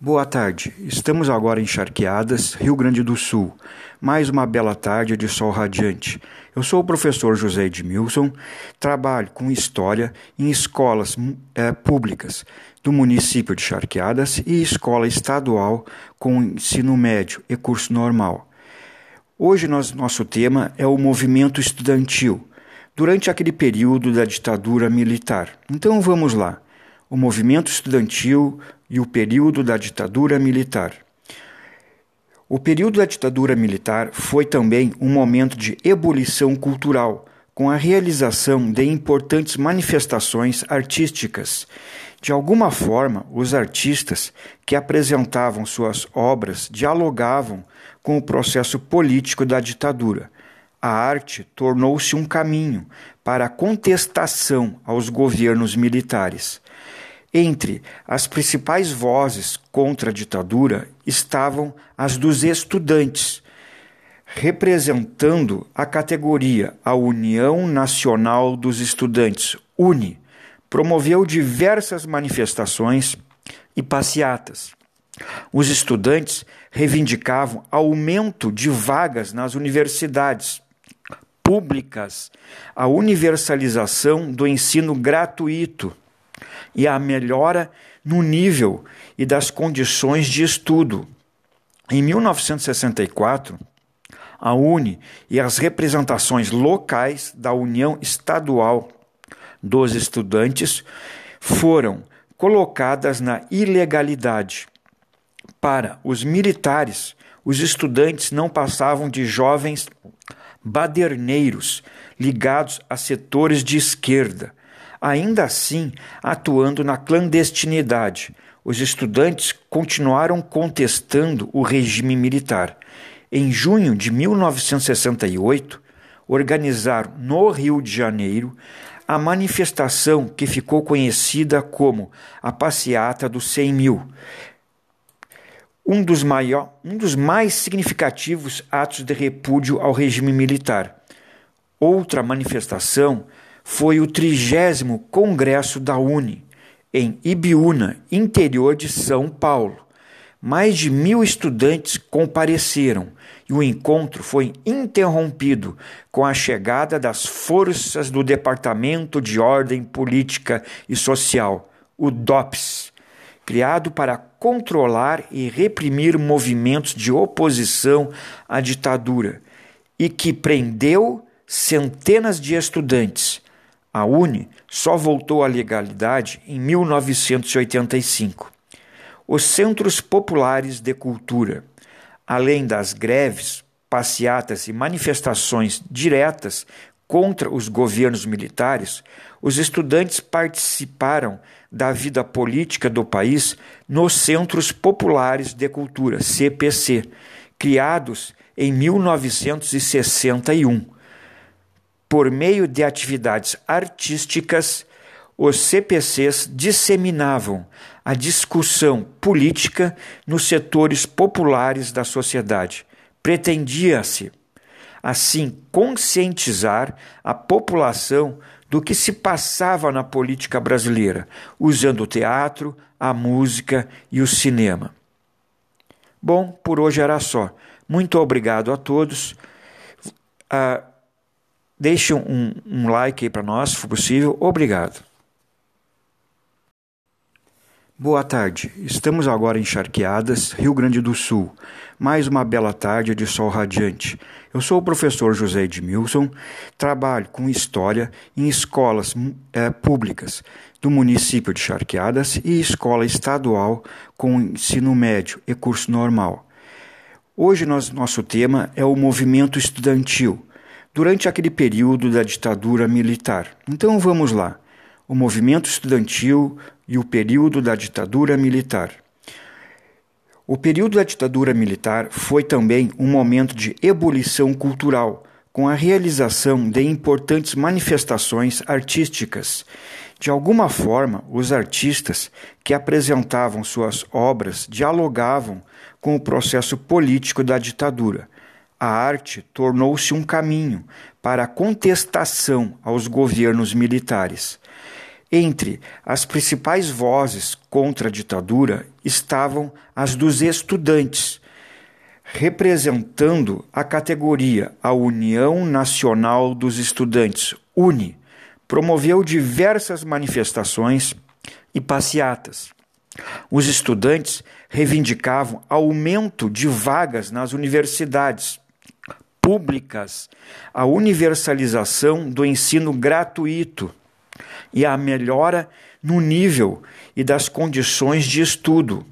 Boa tarde. Estamos agora em Charqueadas, Rio Grande do Sul. Mais uma bela tarde de sol radiante. Eu sou o professor José Edmilson, trabalho com História em escolas é, públicas do município de Charqueadas e escola estadual com ensino médio e curso normal. Hoje nós, nosso tema é o movimento estudantil, durante aquele período da ditadura militar. Então vamos lá. O movimento estudantil e o período da ditadura militar. O período da ditadura militar foi também um momento de ebulição cultural, com a realização de importantes manifestações artísticas. De alguma forma, os artistas que apresentavam suas obras dialogavam com o processo político da ditadura. A arte tornou-se um caminho para a contestação aos governos militares. Entre as principais vozes contra a ditadura estavam as dos estudantes, representando a categoria a União Nacional dos Estudantes, UNE, promoveu diversas manifestações e passeatas. Os estudantes reivindicavam aumento de vagas nas universidades públicas, a universalização do ensino gratuito e a melhora no nível e das condições de estudo. Em 1964, a UNE e as representações locais da União Estadual dos Estudantes foram colocadas na ilegalidade. Para os militares, os estudantes não passavam de jovens baderneiros ligados a setores de esquerda ainda assim atuando na clandestinidade. Os estudantes continuaram contestando o regime militar. Em junho de 1968, organizaram no Rio de Janeiro a manifestação que ficou conhecida como a Passeata dos 100 Mil, um dos, maior, um dos mais significativos atos de repúdio ao regime militar. Outra manifestação foi o trigésimo Congresso da Uni, em Ibiúna, interior de São Paulo. Mais de mil estudantes compareceram e o encontro foi interrompido com a chegada das forças do Departamento de Ordem Política e Social, o DOPS, criado para controlar e reprimir movimentos de oposição à ditadura, e que prendeu centenas de estudantes a UNE só voltou à legalidade em 1985. Os centros populares de cultura, além das greves, passeatas e manifestações diretas contra os governos militares, os estudantes participaram da vida política do país nos Centros Populares de Cultura, CPC, criados em 1961 por meio de atividades artísticas, os CPCs disseminavam a discussão política nos setores populares da sociedade. Pretendia-se, assim, conscientizar a população do que se passava na política brasileira, usando o teatro, a música e o cinema. Bom, por hoje era só. Muito obrigado a todos. Uh, Deixe um, um like aí para nós, se for possível. Obrigado. Boa tarde. Estamos agora em Charqueadas, Rio Grande do Sul. Mais uma bela tarde de sol radiante. Eu sou o professor José Edmilson, trabalho com História em escolas é, públicas do município de Charqueadas e escola estadual com ensino médio e curso normal. Hoje nós, nosso tema é o movimento estudantil durante aquele período da ditadura militar. Então vamos lá. O movimento estudantil e o período da ditadura militar. O período da ditadura militar foi também um momento de ebulição cultural, com a realização de importantes manifestações artísticas. De alguma forma, os artistas que apresentavam suas obras dialogavam com o processo político da ditadura a arte tornou-se um caminho para a contestação aos governos militares. Entre as principais vozes contra a ditadura estavam as dos estudantes, representando a categoria a União Nacional dos Estudantes, UNE, promoveu diversas manifestações e passeatas. Os estudantes reivindicavam aumento de vagas nas universidades públicas, a universalização do ensino gratuito e a melhora no nível e das condições de estudo.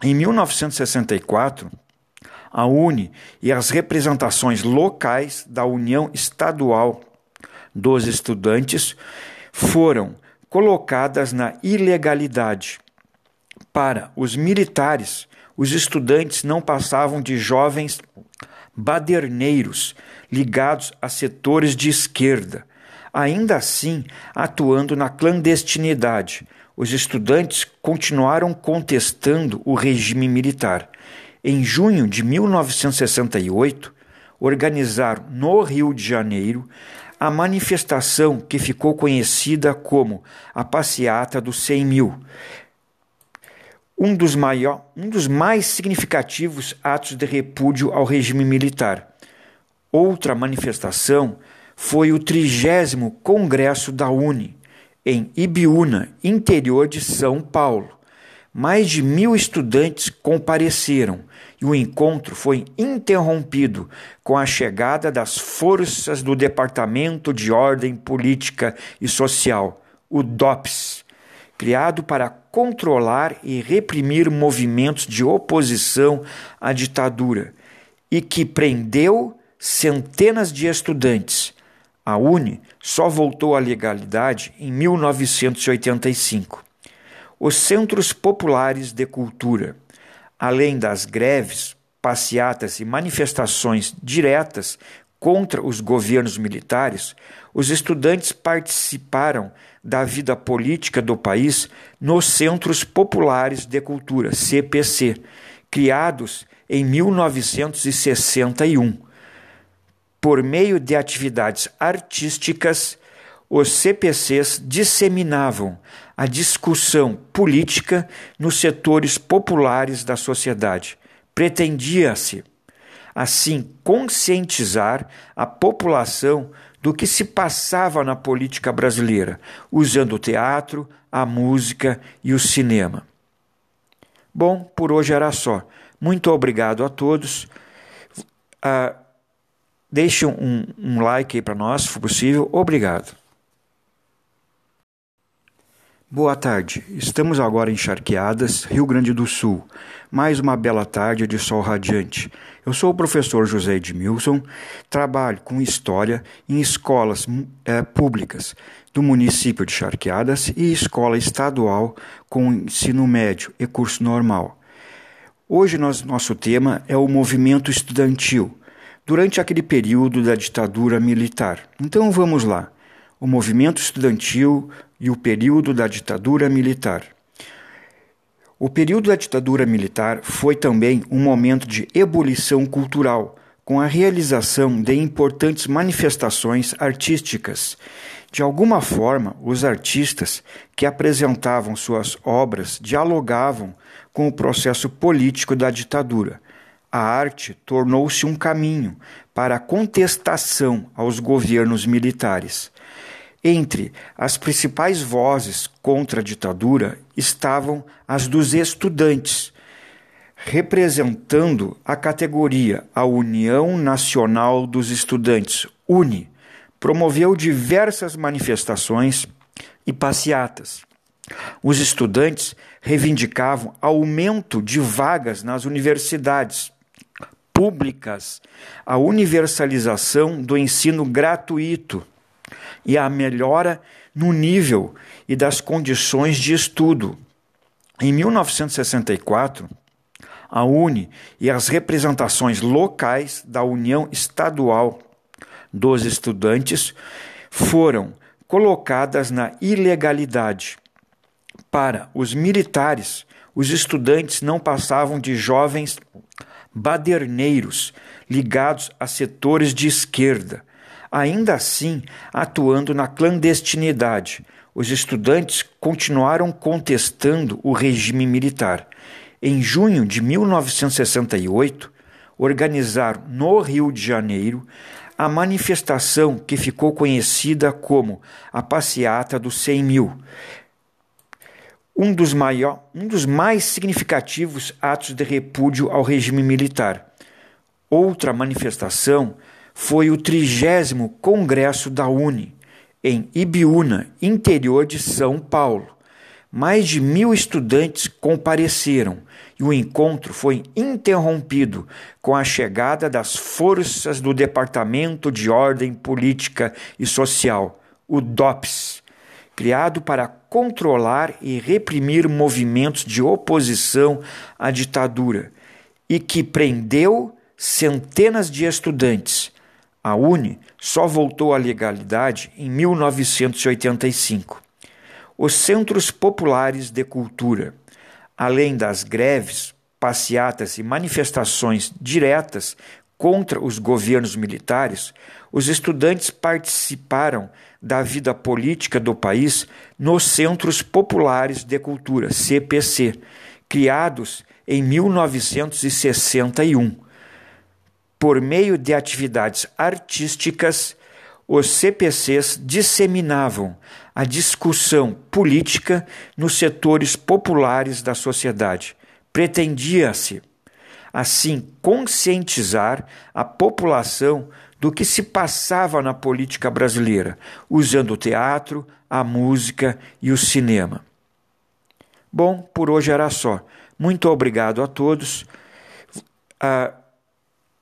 Em 1964, a UNE e as representações locais da União Estadual dos Estudantes foram colocadas na ilegalidade. Para os militares, os estudantes não passavam de jovens baderneiros ligados a setores de esquerda, ainda assim atuando na clandestinidade. Os estudantes continuaram contestando o regime militar. Em junho de 1968, organizaram no Rio de Janeiro a manifestação que ficou conhecida como a Passeata dos 100 Mil, um dos, maior, um dos mais significativos atos de repúdio ao regime militar. Outra manifestação foi o trigésimo Congresso da UNE, em Ibiúna, interior de São Paulo. Mais de mil estudantes compareceram e o encontro foi interrompido com a chegada das forças do Departamento de Ordem Política e Social, o DOPS, criado para controlar e reprimir movimentos de oposição à ditadura e que prendeu centenas de estudantes. A UNE só voltou à legalidade em 1985 os centros populares de cultura, além das greves, passeatas e manifestações diretas contra os governos militares, os estudantes participaram da vida política do país nos Centros Populares de Cultura, CPC, criados em 1961. Por meio de atividades artísticas, os CPCs disseminavam a discussão política nos setores populares da sociedade. Pretendia-se, assim, conscientizar a população do que se passava na política brasileira, usando o teatro, a música e o cinema. Bom, por hoje era só. Muito obrigado a todos. Uh, deixe um, um like aí para nós, se for possível. Obrigado. Boa tarde. Estamos agora em Charqueadas, Rio Grande do Sul. Mais uma bela tarde de sol radiante. Eu sou o professor José Edmilson, trabalho com História em escolas é, públicas do município de Charqueadas e escola estadual com ensino médio e curso normal. Hoje nós, nosso tema é o movimento estudantil, durante aquele período da ditadura militar. Então vamos lá o movimento estudantil e o período da ditadura militar. O período da ditadura militar foi também um momento de ebulição cultural, com a realização de importantes manifestações artísticas. De alguma forma, os artistas que apresentavam suas obras dialogavam com o processo político da ditadura. A arte tornou-se um caminho para a contestação aos governos militares. Entre as principais vozes contra a ditadura estavam as dos estudantes, representando a categoria a União Nacional dos Estudantes, UNE, promoveu diversas manifestações e passeatas. Os estudantes reivindicavam aumento de vagas nas universidades públicas, a universalização do ensino gratuito e a melhora no nível e das condições de estudo. Em 1964, a UNE e as representações locais da União Estadual dos Estudantes foram colocadas na ilegalidade. Para os militares, os estudantes não passavam de jovens baderneiros ligados a setores de esquerda, ainda assim atuando na clandestinidade. os estudantes continuaram contestando o regime militar. Em junho de 1968, organizaram no Rio de Janeiro a manifestação que ficou conhecida como a Passeata dos 100 Mil, um dos, maior, um dos mais significativos atos de repúdio ao regime militar. Outra manifestação foi o trigésimo Congresso da UNE, em Ibiúna, interior de São Paulo. Mais de mil estudantes compareceram e o encontro foi interrompido com a chegada das forças do Departamento de Ordem Política e Social, o DOPS, criado para controlar e reprimir movimentos de oposição à ditadura e que prendeu centenas de estudantes. A UNE só voltou à legalidade em 1985. Os Centros Populares de Cultura além das greves, passeatas e manifestações diretas contra os governos militares, os estudantes participaram da vida política do país nos Centros Populares de Cultura, CPC, criados em 1961. Por meio de atividades artísticas, os CPCs disseminavam a discussão política nos setores populares da sociedade. Pretendia-se, assim, conscientizar a população do que se passava na política brasileira, usando o teatro, a música e o cinema. Bom, por hoje era só. Muito obrigado a todos. Uh,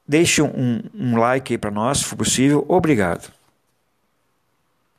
deixe um, um like aí para nós, se for possível. Obrigado.